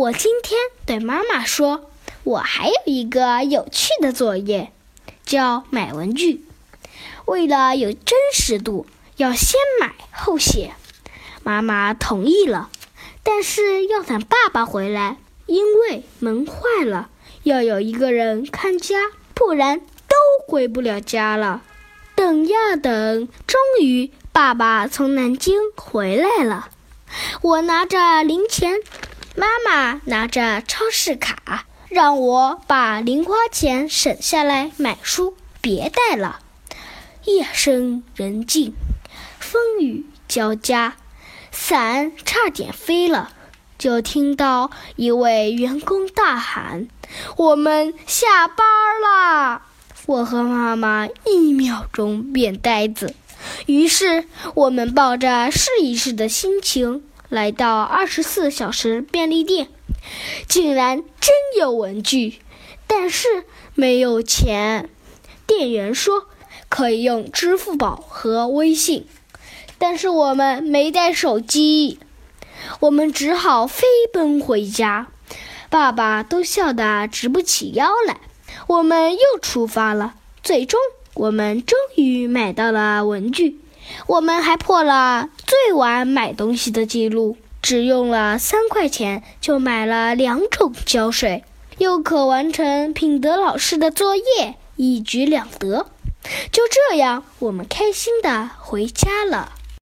我今天对妈妈说，我还有一个有趣的作业，叫买文具。为了有真实度，要先买后写。妈妈同意了，但是要等爸爸回来，因为门坏了，要有一个人看家，不然都回不了家了。等呀等，终于爸爸从南京回来了。我拿着零钱，妈妈拿着超市卡，让我把零花钱省下来买书，别带了。夜深人静，风雨交加，伞差点飞了。就听到一位员工大喊：“我们下班啦！”我和妈妈一秒钟变呆子。于是我们抱着试一试的心情来到二十四小时便利店，竟然真有文具，但是没有钱。店员说。可以用支付宝和微信，但是我们没带手机，我们只好飞奔回家。爸爸都笑得直不起腰来。我们又出发了，最终我们终于买到了文具。我们还破了最晚买东西的记录，只用了三块钱就买了两种胶水，又可完成品德老师的作业，一举两得。就这样，我们开心的回家了。